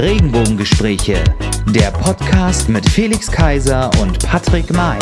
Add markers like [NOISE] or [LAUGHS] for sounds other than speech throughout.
Regenbogengespräche, der Podcast mit Felix Kaiser und Patrick May.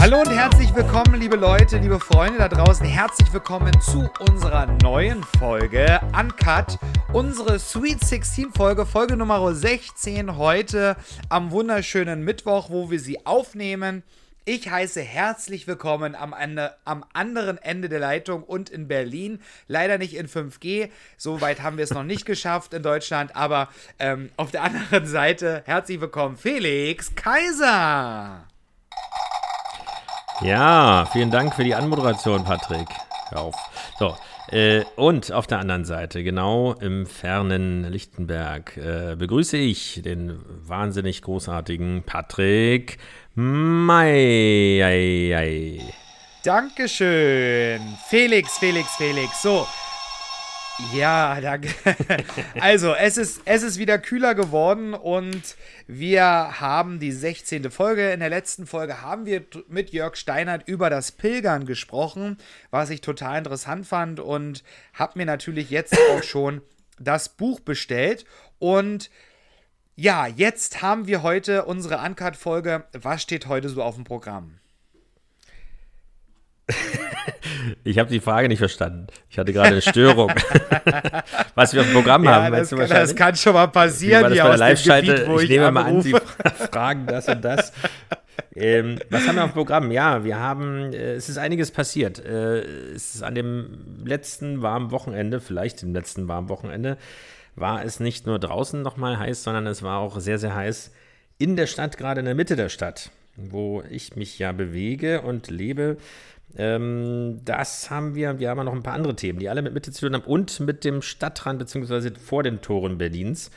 Hallo und herzlich willkommen, liebe Leute, liebe Freunde da draußen. Herzlich willkommen zu unserer neuen Folge Uncut. Unsere Sweet 16 Folge, Folge Nummer 16 heute am wunderschönen Mittwoch, wo wir sie aufnehmen. Ich heiße herzlich willkommen am, Ende, am anderen Ende der Leitung und in Berlin. Leider nicht in 5G. So weit haben wir es noch nicht [LAUGHS] geschafft in Deutschland. Aber ähm, auf der anderen Seite herzlich willkommen, Felix Kaiser. Ja, vielen Dank für die Anmoderation, Patrick. Hör auf. So, äh, und auf der anderen Seite, genau im fernen Lichtenberg, äh, begrüße ich den wahnsinnig großartigen Patrick ei. Dankeschön. Felix, Felix, Felix. So. Ja, danke. [LAUGHS] Also, es ist, es ist wieder kühler geworden und wir haben die 16. Folge. In der letzten Folge haben wir mit Jörg Steinert über das Pilgern gesprochen, was ich total interessant fand und habe mir natürlich jetzt [COUGHS] auch schon das Buch bestellt. Und ja, jetzt haben wir heute unsere Uncut-Folge. Was steht heute so auf dem Programm? [LAUGHS] Ich habe die Frage nicht verstanden. Ich hatte gerade eine Störung. [LAUGHS] Was wir auf dem Programm ja, haben, das, kann, das kann schon mal passieren hier aus dem Gebiet, wo ich, ich nehme anrufe. mal an, Sie [LAUGHS] fragen das und das. ähm, was haben wir auf dem Programm? Ja, wir haben, äh, es ist einiges passiert. Äh, es ist an dem letzten warmen Wochenende, vielleicht dem letzten warmen Wochenende, war es nicht nur draußen nochmal heiß, sondern es war auch sehr, sehr heiß in der Stadt, gerade in der Mitte der Stadt, wo ich mich ja bewege und lebe. Ähm, das haben wir, wir haben noch ein paar andere Themen, die alle mit Mitte zu tun haben und mit dem Stadtrand beziehungsweise vor den Toren Berlins.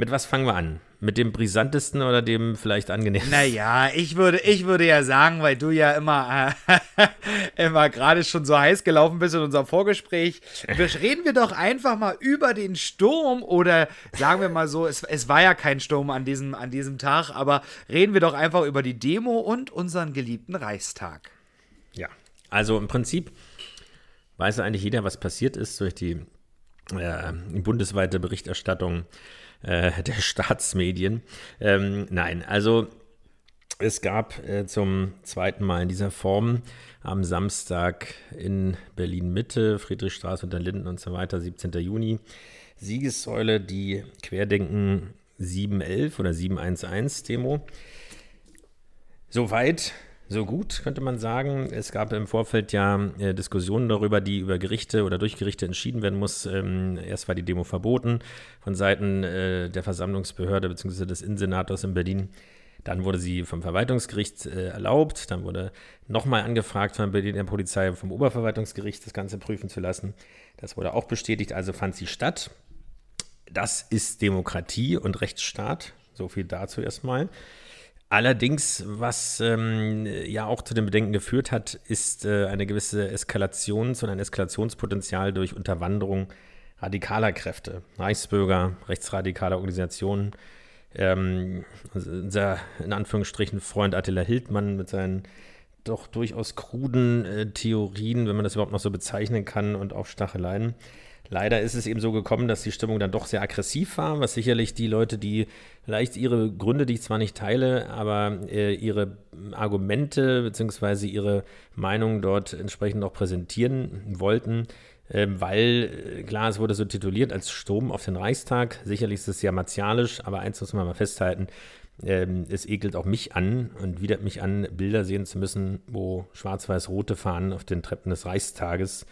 Mit was fangen wir an? Mit dem brisantesten oder dem vielleicht angenehmsten? Naja, ich würde, ich würde ja sagen, weil du ja immer, äh, [LAUGHS] immer gerade schon so heiß gelaufen bist in unserem Vorgespräch, reden wir doch einfach mal über den Sturm oder sagen wir mal so, es, es war ja kein Sturm an diesem, an diesem Tag, aber reden wir doch einfach über die Demo und unseren geliebten Reichstag. Ja, also im Prinzip weiß eigentlich jeder, was passiert ist durch die äh, bundesweite Berichterstattung äh, der [LAUGHS] Staatsmedien. Ähm, nein, also es gab äh, zum zweiten Mal in dieser Form am Samstag in Berlin-Mitte, Friedrichstraße unter Linden und so weiter, 17. Juni, Siegessäule, die Querdenken 711 oder 711-Demo. Soweit so gut, könnte man sagen. Es gab im Vorfeld ja äh, Diskussionen darüber, die über Gerichte oder durch Gerichte entschieden werden muss. Ähm, erst war die Demo verboten von Seiten äh, der Versammlungsbehörde bzw. des Innensenators in Berlin. Dann wurde sie vom Verwaltungsgericht äh, erlaubt. Dann wurde nochmal angefragt von Berliner Polizei vom Oberverwaltungsgericht, das Ganze prüfen zu lassen. Das wurde auch bestätigt, also fand sie statt. Das ist Demokratie und Rechtsstaat. So viel dazu erstmal. Allerdings, was ähm, ja auch zu den Bedenken geführt hat, ist äh, eine gewisse Eskalations- und ein Eskalationspotenzial durch Unterwanderung radikaler Kräfte, Reichsbürger, rechtsradikale Organisationen. Ähm, also unser in Anführungsstrichen Freund Attila Hildmann mit seinen doch durchaus kruden äh, Theorien, wenn man das überhaupt noch so bezeichnen kann, und auch Stacheleien. Leider ist es eben so gekommen, dass die Stimmung dann doch sehr aggressiv war, was sicherlich die Leute, die vielleicht ihre Gründe, die ich zwar nicht teile, aber äh, ihre Argumente bzw. ihre Meinung dort entsprechend auch präsentieren wollten, äh, weil äh, klar, es wurde so tituliert als Sturm auf den Reichstag. Sicherlich ist es ja martialisch, aber eins muss man mal festhalten, ähm, es ekelt auch mich an und widert mich an, Bilder sehen zu müssen, wo schwarz-weiß-rote Fahnen auf den Treppen des Reichstages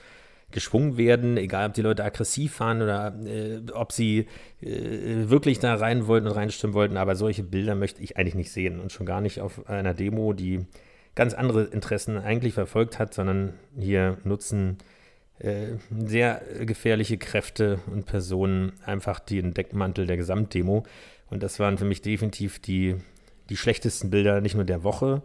geschwungen werden, egal ob die Leute aggressiv waren oder äh, ob sie äh, wirklich da rein wollten und reinstimmen wollten. Aber solche Bilder möchte ich eigentlich nicht sehen und schon gar nicht auf einer Demo, die ganz andere Interessen eigentlich verfolgt hat, sondern hier nutzen äh, sehr gefährliche Kräfte und Personen einfach den Deckmantel der Gesamtdemo. Und das waren für mich definitiv die, die schlechtesten Bilder, nicht nur der Woche,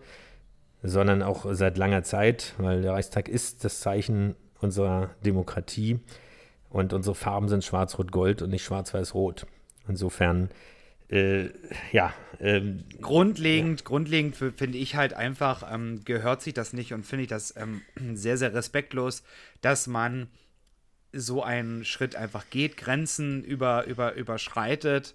sondern auch seit langer Zeit, weil der Reichstag ist das Zeichen unserer Demokratie und unsere Farben sind schwarz-rot-gold und nicht schwarz-weiß-rot. Insofern, äh, ja. Ähm, grundlegend, ja. grundlegend finde ich halt einfach, ähm, gehört sich das nicht und finde ich das ähm, [CLEARS THROAT] sehr, sehr respektlos, dass man so einen Schritt einfach geht, Grenzen über, über, überschreitet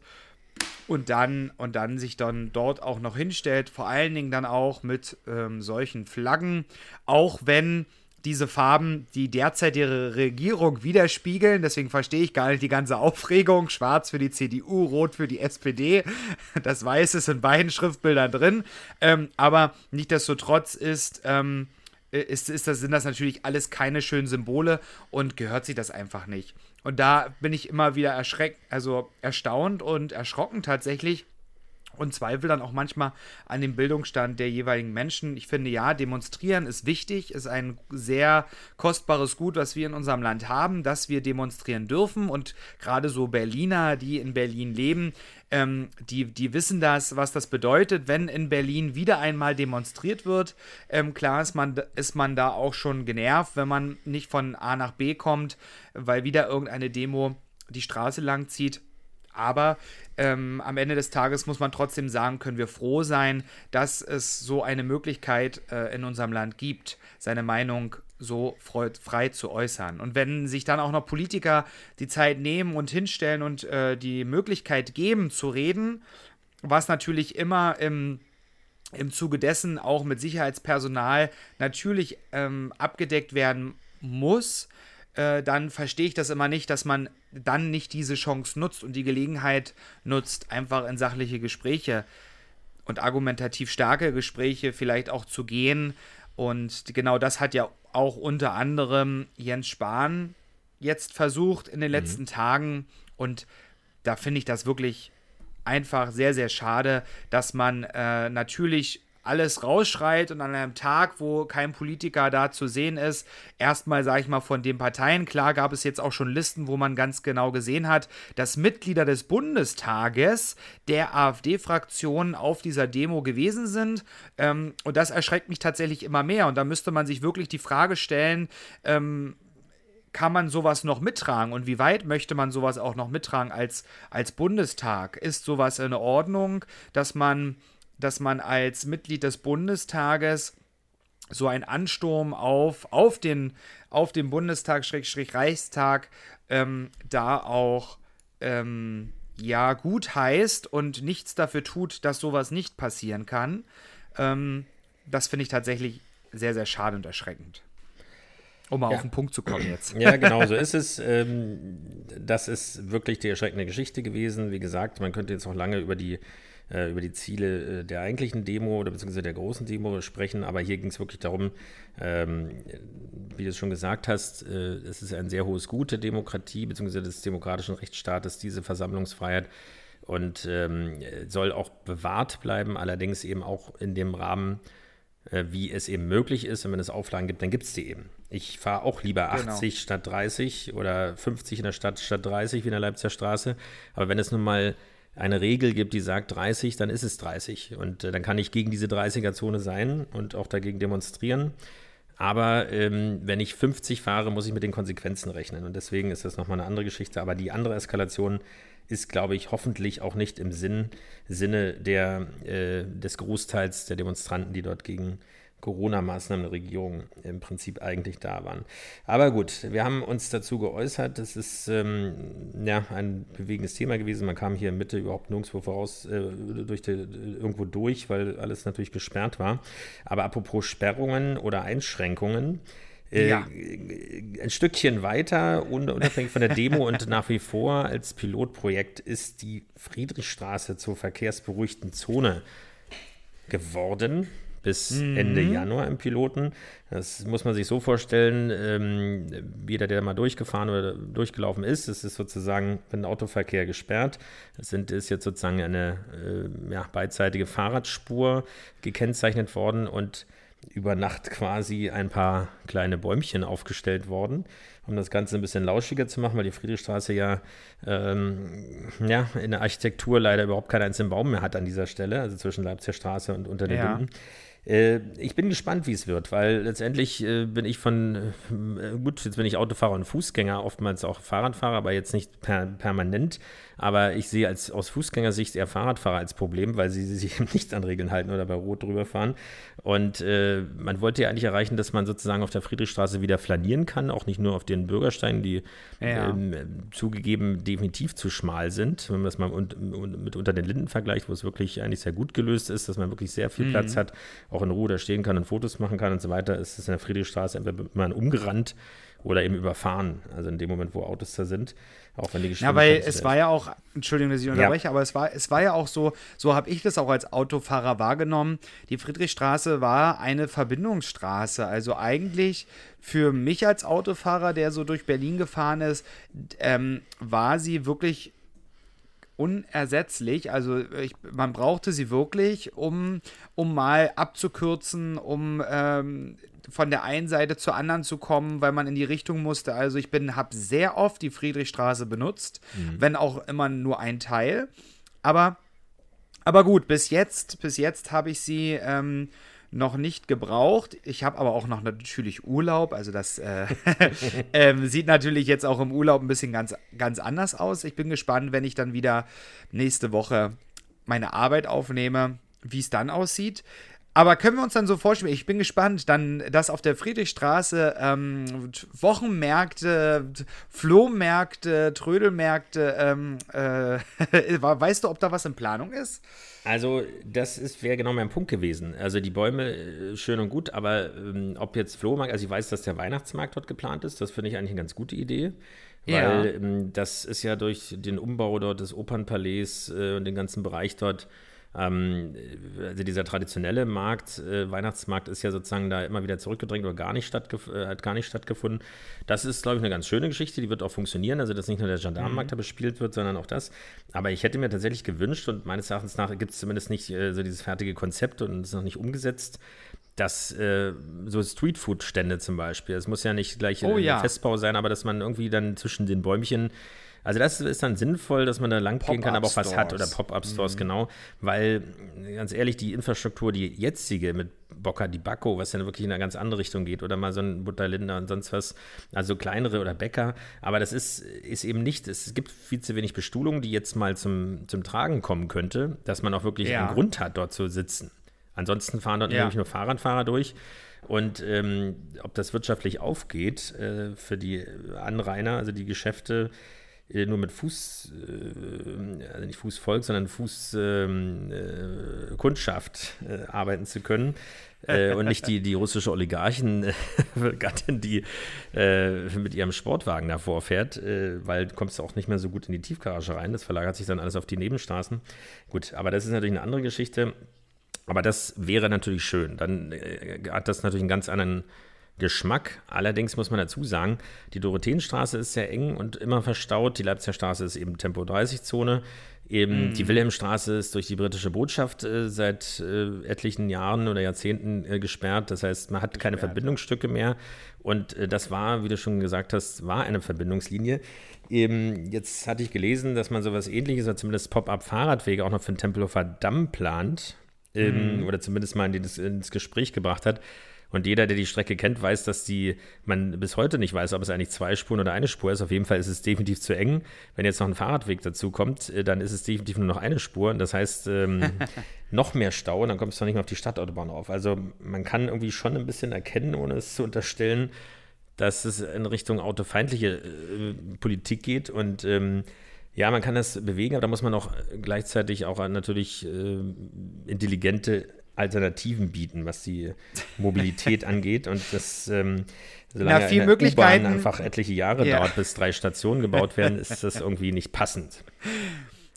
und dann, und dann sich dann dort auch noch hinstellt, vor allen Dingen dann auch mit ähm, solchen Flaggen, auch wenn diese Farben die derzeitige Regierung widerspiegeln. Deswegen verstehe ich gar nicht die ganze Aufregung. Schwarz für die CDU, rot für die SPD. Das Weiß ist in beiden Schriftbildern drin. Ähm, aber nichtsdestotrotz ist, ähm, ist, ist das, sind das natürlich alles keine schönen Symbole und gehört sich das einfach nicht. Und da bin ich immer wieder erschreckt, also erstaunt und erschrocken tatsächlich, und zweifle dann auch manchmal an dem Bildungsstand der jeweiligen Menschen. Ich finde, ja, demonstrieren ist wichtig, ist ein sehr kostbares Gut, was wir in unserem Land haben, dass wir demonstrieren dürfen. Und gerade so Berliner, die in Berlin leben, ähm, die, die wissen das, was das bedeutet, wenn in Berlin wieder einmal demonstriert wird. Ähm, klar ist man, ist man da auch schon genervt, wenn man nicht von A nach B kommt, weil wieder irgendeine Demo die Straße lang zieht. Aber ähm, am Ende des Tages muss man trotzdem sagen, können wir froh sein, dass es so eine Möglichkeit äh, in unserem Land gibt, seine Meinung so frei zu äußern. Und wenn sich dann auch noch Politiker die Zeit nehmen und hinstellen und äh, die Möglichkeit geben zu reden, was natürlich immer im im Zuge dessen auch mit Sicherheitspersonal natürlich ähm, abgedeckt werden muss, äh, dann verstehe ich das immer nicht, dass man dann nicht diese Chance nutzt und die Gelegenheit nutzt, einfach in sachliche Gespräche und argumentativ starke Gespräche vielleicht auch zu gehen. Und genau das hat ja auch unter anderem Jens Spahn jetzt versucht in den mhm. letzten mhm. Tagen. Und da finde ich das wirklich einfach sehr, sehr schade, dass man äh, natürlich alles rausschreit und an einem Tag, wo kein Politiker da zu sehen ist, erstmal, sage ich mal, von den Parteien, klar gab es jetzt auch schon Listen, wo man ganz genau gesehen hat, dass Mitglieder des Bundestages der AfD-Fraktion auf dieser Demo gewesen sind. Ähm, und das erschreckt mich tatsächlich immer mehr. Und da müsste man sich wirklich die Frage stellen, ähm, kann man sowas noch mittragen und wie weit möchte man sowas auch noch mittragen als, als Bundestag? Ist sowas in Ordnung, dass man dass man als Mitglied des Bundestages so ein Ansturm auf, auf den, auf den Bundestag, Schrägstrich Reichstag, ähm, da auch ähm, ja gut heißt und nichts dafür tut, dass sowas nicht passieren kann. Ähm, das finde ich tatsächlich sehr, sehr schade und erschreckend. Um mal ja. auf den Punkt zu kommen jetzt. Ja, genau so ist es. Ähm, das ist wirklich die erschreckende Geschichte gewesen. Wie gesagt, man könnte jetzt auch lange über die äh, über die Ziele äh, der eigentlichen Demo oder beziehungsweise der großen Demo sprechen, aber hier ging es wirklich darum, ähm, wie du es schon gesagt hast, äh, es ist ein sehr hohes Gut der Demokratie beziehungsweise des demokratischen Rechtsstaates, diese Versammlungsfreiheit und ähm, soll auch bewahrt bleiben, allerdings eben auch in dem Rahmen, äh, wie es eben möglich ist. Und wenn es Auflagen gibt, dann gibt es die eben. Ich fahre auch lieber 80 genau. statt 30 oder 50 in der Stadt statt 30 wie in der Leipziger Straße. Aber wenn es nun mal eine Regel gibt, die sagt 30, dann ist es 30. Und äh, dann kann ich gegen diese 30er-Zone sein und auch dagegen demonstrieren. Aber ähm, wenn ich 50 fahre, muss ich mit den Konsequenzen rechnen. Und deswegen ist das nochmal eine andere Geschichte. Aber die andere Eskalation ist, glaube ich, hoffentlich auch nicht im Sinn, Sinne der, äh, des Großteils der Demonstranten, die dort gegen Corona-Maßnahmen der Regierung im Prinzip eigentlich da waren. Aber gut, wir haben uns dazu geäußert. Das ist ähm, ja ein bewegendes Thema gewesen. Man kam hier in Mitte überhaupt nirgendwo voraus äh, durch die, irgendwo durch, weil alles natürlich gesperrt war. Aber apropos Sperrungen oder Einschränkungen. Äh, ja. Ein Stückchen weiter, unabhängig von der Demo und nach wie vor als Pilotprojekt ist die Friedrichstraße zur verkehrsberuhigten Zone geworden bis mhm. Ende Januar im Piloten. Das muss man sich so vorstellen, ähm, jeder, der mal durchgefahren oder durchgelaufen ist, es ist sozusagen für den Autoverkehr gesperrt. Es sind, ist jetzt sozusagen eine äh, ja, beidseitige Fahrradspur gekennzeichnet worden und über Nacht quasi ein paar kleine Bäumchen aufgestellt worden, um das Ganze ein bisschen lauschiger zu machen, weil die Friedrichstraße ja, ähm, ja in der Architektur leider überhaupt keinen einzelnen Baum mehr hat an dieser Stelle, also zwischen Leipziger Straße und unter den ja. Linden. Äh, ich bin gespannt, wie es wird, weil letztendlich äh, bin ich von, äh, gut, jetzt bin ich Autofahrer und Fußgänger, oftmals auch Fahrradfahrer, aber jetzt nicht per, permanent. Aber ich sehe als aus Fußgängersicht eher Fahrradfahrer als Problem, weil sie, [LAUGHS] sie sich nicht an Regeln halten oder bei Rot drüber fahren. Und äh, man wollte ja eigentlich erreichen, dass man sozusagen auf der Friedrichstraße wieder flanieren kann, auch nicht nur auf den Bürgersteinen, die ja. ähm, zugegeben definitiv zu schmal sind. Wenn man das mal und mit unter den Linden vergleicht, wo es wirklich eigentlich sehr gut gelöst ist, dass man wirklich sehr viel mhm. Platz hat, auch in Ruhe da stehen kann und Fotos machen kann und so weiter, ist es in der Friedrichstraße entweder man umgerannt oder eben überfahren. Also in dem Moment, wo Autos da sind. Auch wenn die Ja, weil es war ja auch, Entschuldigung, dass ich unterbreche, ja. aber es war, es war ja auch so, so habe ich das auch als Autofahrer wahrgenommen. Die Friedrichstraße war eine Verbindungsstraße. Also eigentlich für mich als Autofahrer, der so durch Berlin gefahren ist, ähm, war sie wirklich unersetzlich. Also ich, man brauchte sie wirklich, um, um mal abzukürzen, um ähm, von der einen Seite zur anderen zu kommen, weil man in die Richtung musste. Also ich bin, habe sehr oft die Friedrichstraße benutzt, mhm. wenn auch immer nur ein Teil. Aber, aber gut, bis jetzt, bis jetzt habe ich sie ähm, noch nicht gebraucht. Ich habe aber auch noch natürlich Urlaub. Also das äh, [LAUGHS] äh, sieht natürlich jetzt auch im Urlaub ein bisschen ganz, ganz anders aus. Ich bin gespannt, wenn ich dann wieder nächste Woche meine Arbeit aufnehme, wie es dann aussieht. Aber können wir uns dann so vorstellen, ich bin gespannt, dann, dass auf der Friedrichstraße ähm, Wochenmärkte, Flohmärkte, Trödelmärkte, ähm, äh, [LAUGHS] weißt du, ob da was in Planung ist? Also, das wäre genau mein Punkt gewesen. Also, die Bäume, äh, schön und gut, aber ähm, ob jetzt Flohmarkt, also ich weiß, dass der Weihnachtsmarkt dort geplant ist, das finde ich eigentlich eine ganz gute Idee. Weil ja. ähm, das ist ja durch den Umbau dort des Opernpalais äh, und den ganzen Bereich dort ähm, also dieser traditionelle Markt, äh, Weihnachtsmarkt ist ja sozusagen da immer wieder zurückgedrängt oder gar nicht äh, hat gar nicht stattgefunden. Das ist, glaube ich, eine ganz schöne Geschichte, die wird auch funktionieren. Also, dass nicht nur der Gendarmenmarkt mhm. da bespielt wird, sondern auch das. Aber ich hätte mir tatsächlich gewünscht und meines Erachtens nach gibt es zumindest nicht äh, so dieses fertige Konzept und es ist noch nicht umgesetzt, dass äh, so Streetfood-Stände zum Beispiel, es muss ja nicht gleich oh, ein ja. Festbau sein, aber dass man irgendwie dann zwischen den Bäumchen also das ist dann sinnvoll, dass man da lang gehen kann, aber auch was hat oder Pop-Up-Stores, mhm. genau. Weil, ganz ehrlich, die Infrastruktur, die jetzige mit Bocca di Bacco, was dann wirklich in eine ganz andere Richtung geht, oder mal so ein Butterlinder und sonst was, also kleinere oder Bäcker. Aber das ist, ist eben nicht, es gibt viel zu wenig Bestuhlung, die jetzt mal zum, zum Tragen kommen könnte, dass man auch wirklich ja. einen Grund hat, dort zu sitzen. Ansonsten fahren dort ja. nämlich nur Fahrradfahrer durch. Und ähm, ob das wirtschaftlich aufgeht äh, für die Anrainer, also die Geschäfte, nur mit Fuß, äh, also nicht Fußvolk, sondern Fußkundschaft ähm, äh, arbeiten zu können. äh, und nicht die, die russische Oligarchen-Gattin, [LAUGHS] die äh, mit ihrem Sportwagen davor fährt, äh, weil du kommst auch nicht mehr so gut in die Tiefgarage rein. Das verlagert sich dann alles auf die Nebenstraßen. Gut, aber das ist natürlich eine andere Geschichte. Aber das wäre natürlich schön. Dann hat das natürlich einen ganz anderen Geschmack. Allerdings muss man dazu sagen, die Dorotheenstraße ist sehr eng und immer verstaut. Die Leipziger Straße ist eben Tempo 30-Zone. Eben mm. die Wilhelmstraße ist durch die britische Botschaft äh, seit äh, etlichen Jahren oder Jahrzehnten äh, gesperrt. Das heißt, man hat gesperrt, keine Verbindungsstücke mehr. Und äh, das war, wie du schon gesagt hast, war eine Verbindungslinie. Eben, jetzt hatte ich gelesen, dass man sowas ähnliches oder zumindest Pop-up-Fahrradwege auch noch für den Tempelhofer Damm plant. Ähm, mm. Oder zumindest mal in das, ins Gespräch gebracht hat. Und jeder, der die Strecke kennt, weiß, dass die, man bis heute nicht weiß, ob es eigentlich zwei Spuren oder eine Spur ist. Auf jeden Fall ist es definitiv zu eng. Wenn jetzt noch ein Fahrradweg dazu kommt, äh, dann ist es definitiv nur noch eine Spur. Und das heißt, ähm, [LAUGHS] noch mehr Stau und dann kommst du noch nicht mehr auf die Stadtautobahn auf. Also man kann irgendwie schon ein bisschen erkennen, ohne es zu unterstellen, dass es in Richtung autofeindliche äh, Politik geht und ähm, ja, man kann das bewegen, aber da muss man auch gleichzeitig auch natürlich äh, intelligente Alternativen bieten, was die Mobilität [LAUGHS] angeht. Und das, ähm, solange Na, viel Möglichkeiten. einfach etliche Jahre ja. dauert, bis drei Stationen gebaut werden, [LAUGHS] ist das irgendwie nicht passend.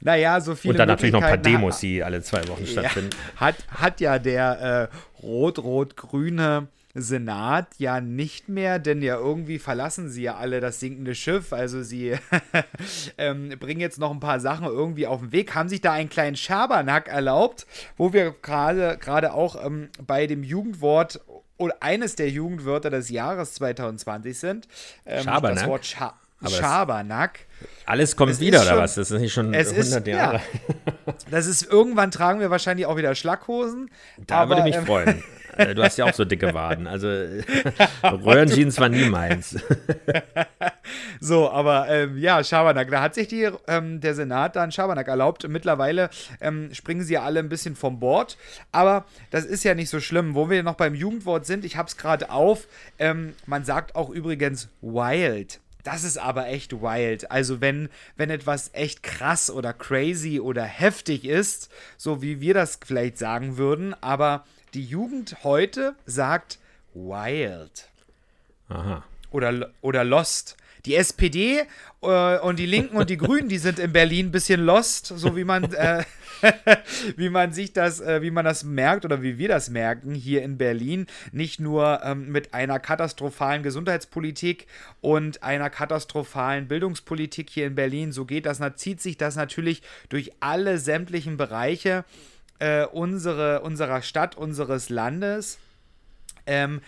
Naja, so viele Und dann natürlich noch ein paar Demos, die alle zwei Wochen stattfinden. Ja, hat, hat ja der äh, rot-rot-grüne Senat ja nicht mehr, denn ja irgendwie verlassen sie ja alle das sinkende Schiff. Also sie [LAUGHS] ähm, bringen jetzt noch ein paar Sachen irgendwie auf den Weg, haben sich da einen kleinen Schabernack erlaubt, wo wir gerade auch ähm, bei dem Jugendwort oder eines der Jugendwörter des Jahres 2020 sind. Ähm, Schabernack? Das Wort Scha Schabernack. Alles kommt es wieder, oder was? Das ist nicht schon 100 ist, Jahre. Ja, das ist, irgendwann tragen wir wahrscheinlich auch wieder Schlackhosen. Da aber, würde mich ähm, freuen. [LAUGHS] Äh, du hast ja auch so dicke Waden. Also [LAUGHS] Röhrenjeans war nie meins. [LAUGHS] so, aber ähm, ja, Schabernack. Da hat sich die, ähm, der Senat dann Schabernack erlaubt. Mittlerweile ähm, springen sie ja alle ein bisschen vom Bord. Aber das ist ja nicht so schlimm. Wo wir noch beim Jugendwort sind, ich habe es gerade auf. Ähm, man sagt auch übrigens wild. Das ist aber echt wild. Also wenn, wenn etwas echt krass oder crazy oder heftig ist, so wie wir das vielleicht sagen würden, aber die Jugend heute sagt wild. Aha. Oder, oder lost. Die SPD äh, und die Linken und die [LAUGHS] Grünen, die sind in Berlin ein bisschen lost, so wie man, äh, [LAUGHS] wie man sich das, äh, wie man das merkt oder wie wir das merken hier in Berlin. Nicht nur ähm, mit einer katastrophalen Gesundheitspolitik und einer katastrophalen Bildungspolitik hier in Berlin. So geht das, zieht sich das natürlich durch alle sämtlichen Bereiche äh, unsere, unserer Stadt, unseres Landes. Ähm,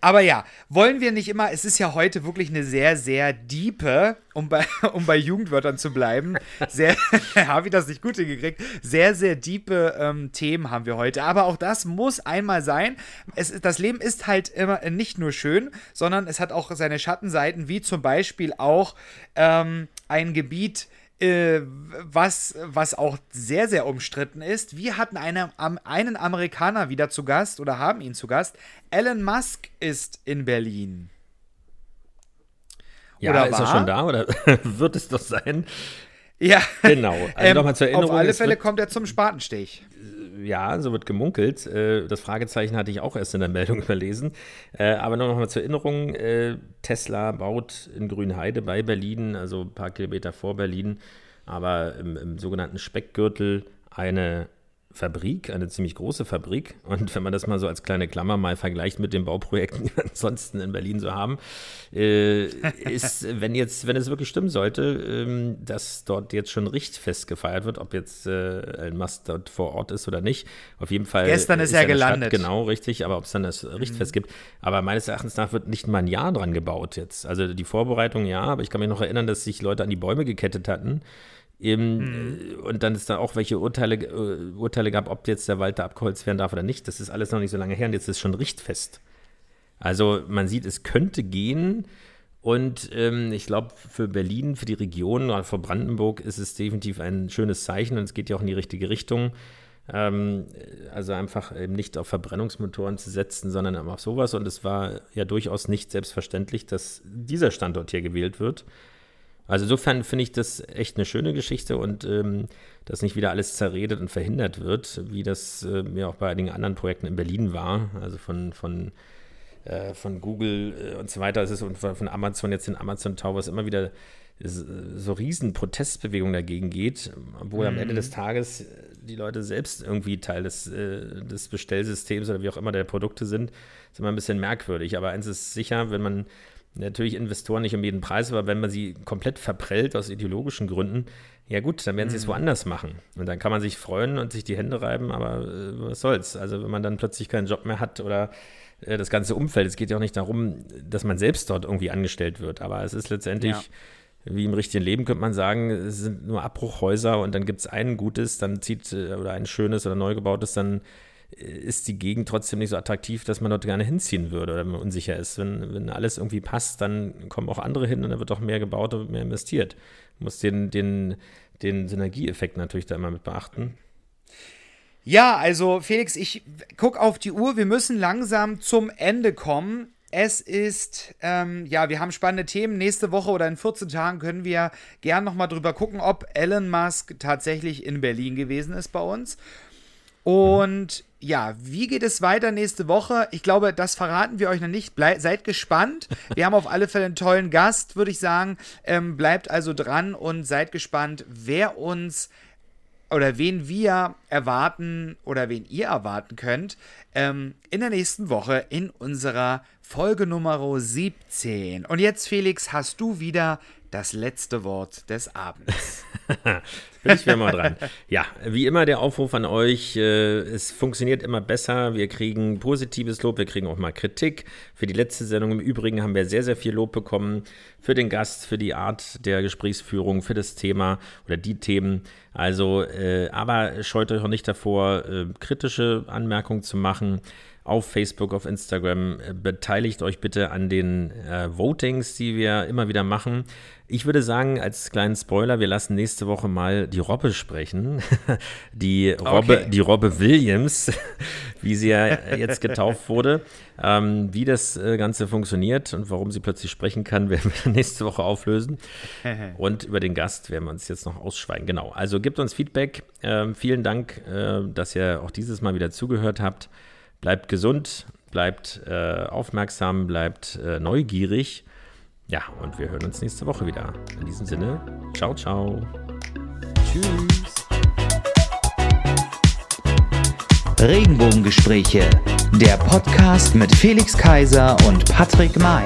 aber ja, wollen wir nicht immer, es ist ja heute wirklich eine sehr, sehr diepe, um bei, [LAUGHS] um bei Jugendwörtern zu bleiben, sehr, [LAUGHS] habe ich das nicht gut hingekriegt, sehr, sehr diepe ähm, Themen haben wir heute. Aber auch das muss einmal sein. Es, das Leben ist halt immer nicht nur schön, sondern es hat auch seine Schattenseiten, wie zum Beispiel auch ähm, ein Gebiet, äh, was, was auch sehr, sehr umstritten ist. Wir hatten eine, einen Amerikaner wieder zu Gast oder haben ihn zu Gast. Elon Musk ist in Berlin. Ja, oder ist er schon da oder [LAUGHS] wird es doch sein? Ja, genau. Also ähm, nochmal zur Erinnerung. Auf alle Fälle kommt er zum Spatenstich. Ja, so wird gemunkelt. Äh, das Fragezeichen hatte ich auch erst in der [LAUGHS] Meldung überlesen. Äh, aber nochmal zur Erinnerung: äh, Tesla baut in Grünheide bei Berlin, also ein paar Kilometer vor Berlin, aber im, im sogenannten Speckgürtel eine Fabrik, eine ziemlich große Fabrik. Und wenn man das mal so als kleine Klammer mal vergleicht mit den Bauprojekten, [LAUGHS] die wir ansonsten in Berlin so haben, äh, ist, wenn jetzt, wenn es wirklich stimmen sollte, ähm, dass dort jetzt schon Richtfest gefeiert wird, ob jetzt äh, ein Mast dort vor Ort ist oder nicht. Auf jeden Fall. Gestern ist, ist er gelandet. Stadt, genau, richtig, aber ob es dann das Richtfest mhm. gibt. Aber meines Erachtens nach wird nicht mal ein Jahr dran gebaut jetzt. Also die Vorbereitung ja, aber ich kann mich noch erinnern, dass sich Leute an die Bäume gekettet hatten. Eben, mhm. Und dann ist da auch welche Urteile, äh, Urteile gab, ob jetzt der Wald da abgeholzt werden darf oder nicht. Das ist alles noch nicht so lange her und jetzt ist es schon richtfest. Also man sieht, es könnte gehen. Und ähm, ich glaube, für Berlin, für die Region, gerade für Brandenburg, ist es definitiv ein schönes Zeichen und es geht ja auch in die richtige Richtung. Ähm, also einfach eben nicht auf Verbrennungsmotoren zu setzen, sondern auf sowas. Und es war ja durchaus nicht selbstverständlich, dass dieser Standort hier gewählt wird. Also insofern finde ich das echt eine schöne Geschichte und ähm, dass nicht wieder alles zerredet und verhindert wird, wie das äh, ja auch bei einigen anderen Projekten in Berlin war, also von, von, äh, von Google äh, und so weiter ist es und von Amazon jetzt in Amazon Towers immer wieder so riesen Protestbewegungen dagegen geht, obwohl mhm. am Ende des Tages die Leute selbst irgendwie Teil des, äh, des Bestellsystems oder wie auch immer der Produkte sind, ist immer ein bisschen merkwürdig. Aber eins ist sicher, wenn man natürlich Investoren nicht um jeden Preis, aber wenn man sie komplett verprellt aus ideologischen Gründen, ja gut, dann werden sie es mhm. woanders machen. Und dann kann man sich freuen und sich die Hände reiben, aber äh, was soll's. Also wenn man dann plötzlich keinen Job mehr hat oder äh, das ganze Umfeld, es geht ja auch nicht darum, dass man selbst dort irgendwie angestellt wird, aber es ist letztendlich. Ja wie im richtigen Leben könnte man sagen, es sind nur Abbruchhäuser und dann gibt es ein gutes, dann zieht, äh, oder ein schönes oder neu gebautes, dann ist die Gegend trotzdem nicht so attraktiv, dass man dort gerne hinziehen würde oder wenn man unsicher ist. Wenn, wenn alles irgendwie passt, dann kommen auch andere hin und dann wird auch mehr gebaut und mehr investiert. Man muss den, den, den Synergieeffekt natürlich da immer mit beachten. Ja, also Felix, ich gucke auf die Uhr. Wir müssen langsam zum Ende kommen. Es ist, ähm, ja, wir haben spannende Themen. Nächste Woche oder in 14 Tagen können wir gern nochmal drüber gucken, ob Elon Musk tatsächlich in Berlin gewesen ist bei uns. Und ja, wie geht es weiter nächste Woche? Ich glaube, das verraten wir euch noch nicht. Blei seid gespannt. Wir haben auf alle Fälle einen tollen Gast, würde ich sagen. Ähm, bleibt also dran und seid gespannt, wer uns oder wen wir erwarten oder wen ihr erwarten könnt ähm, in der nächsten Woche in unserer Folge Nummer 17. Und jetzt, Felix, hast du wieder das letzte Wort des Abends. [LAUGHS] Bin ich wieder mal dran. Ja, wie immer der Aufruf an euch. Äh, es funktioniert immer besser. Wir kriegen positives Lob, wir kriegen auch mal Kritik. Für die letzte Sendung im Übrigen haben wir sehr, sehr viel Lob bekommen. Für den Gast, für die Art der Gesprächsführung, für das Thema oder die Themen. Also, äh, aber scheut euch auch nicht davor, äh, kritische Anmerkungen zu machen auf Facebook, auf Instagram. Beteiligt euch bitte an den äh, Votings, die wir immer wieder machen. Ich würde sagen, als kleinen Spoiler, wir lassen nächste Woche mal die Robbe sprechen. [LAUGHS] Die Robbe, okay. die Robbe Williams, [LAUGHS] wie sie ja jetzt getauft wurde. Ähm, wie das äh, Ganze funktioniert und warum sie plötzlich sprechen kann, [LAUGHS] werden wir nächste Woche auflösen. und über den Gast werden wir uns jetzt noch ausschweigen. Genau. Also gebt uns Feedback. Ähm, vielen Dank, äh, dass ihr auch dieses Mal wieder zugehört habt. Bleibt gesund, bleibt äh, aufmerksam, bleibt äh, neugierig. Ja, und wir hören uns nächste Woche wieder. In diesem Sinne, ciao, ciao. Tschüss. Regenbogengespräche, der Podcast mit Felix Kaiser und Patrick May.